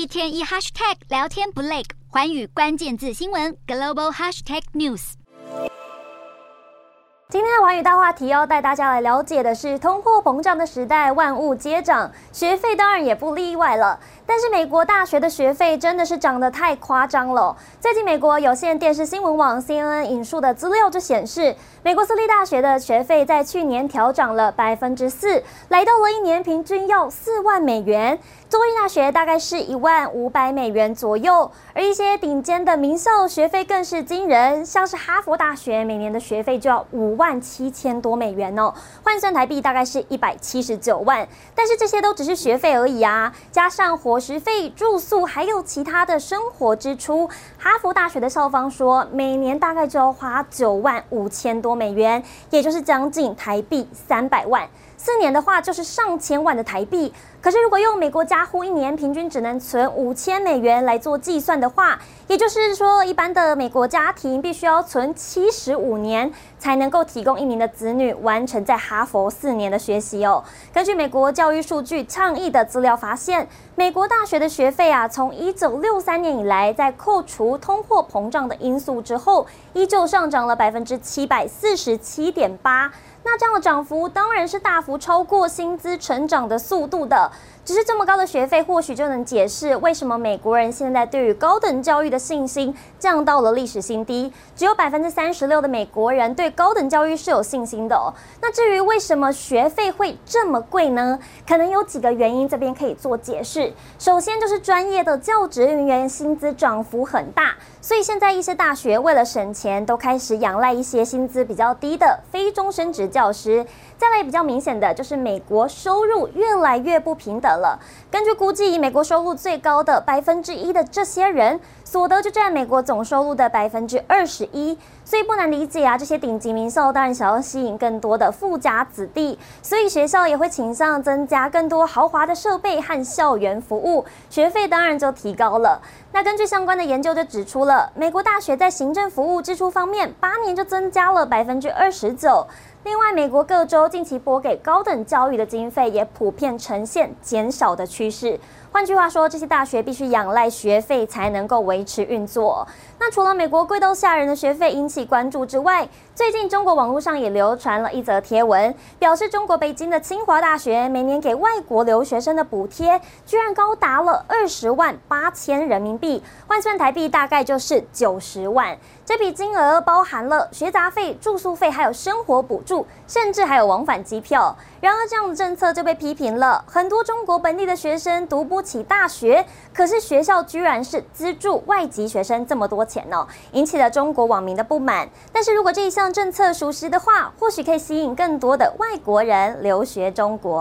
一天一 hashtag 聊天不累，环宇关键字新闻 global hashtag news。今天的环宇大话题要带大家来了解的是，通货膨胀的时代，万物皆涨，学费当然也不例外了。但是美国大学的学费真的是涨得太夸张了。最近，美国有线电视新闻网 CNN 引述的资料就显示，美国私立大学的学费在去年调涨了百分之四，来到了一年平均要四万美元。州立大学大概是一万五百美元左右，而一些顶尖的名校学费更是惊人，像是哈佛大学每年的学费就要五万七千多美元哦，换算台币大概是一百七十九万。但是这些都只是学费而已啊，加上伙食费、住宿，还有其他的生活支出。哈佛大学的校方说，每年大概就要花九万五千多美元，也就是将近台币三百万。四年的话就是上千万的台币。可是如果用美国家户一年平均只能存五千美元来做计算的话，也就是说，一般的美国家庭必须要存七十五年才能够提供一名的子女完成在哈佛四年的学习哦。根据美国教育数据倡议的资料发现，美国大学的学费啊，从一九六三年以来，在扣除通货膨胀的因素之后，依旧上涨了百分之七百四十七点八。那这样的涨幅当然是大幅超过薪资成长的速度的。只是这么高的学费，或许就能解释为什么美国人现在对于高等教育的信心降到了历史新低。只有百分之三十六的美国人对高等教育是有信心的哦。那至于为什么学费会这么贵呢？可能有几个原因，这边可以做解释。首先就是专业的教职人员薪资涨幅很大，所以现在一些大学为了省钱，都开始仰赖一些薪资比较低的非终身职教师。再来比较明显的就是美国收入越来越不平等了。根据估计，美国收入最高的百分之一的这些人，所得就占美国总收入的百分之二十一。所以不难理解啊，这些顶级名校当然想要吸引更多的富家子弟，所以学校也会倾向增加更多豪华的设备和校园服务，学费当然就提高了。那根据相关的研究就指出了，美国大学在行政服务支出方面，八年就增加了百分之二十九。另外，美国各州近期拨给高等教育的经费也普遍呈现减少的趋势。换句话说，这些大学必须仰赖学费才能够维持运作。那除了美国贵到吓人的学费引起关注之外，最近中国网络上也流传了一则贴文，表示中国北京的清华大学每年给外国留学生的补贴居然高达了二十万八千人民币，换算台币大概就是九十万。这笔金额包含了学杂费、住宿费，还有生活补助，甚至还有往返机票。然而，这样的政策就被批评了。很多中国本地的学生读不起大学，可是学校居然是资助外籍学生这么多钱呢，引起了中国网民的不满。但是如果这一项政策属实的话，或许可以吸引更多的外国人留学中国。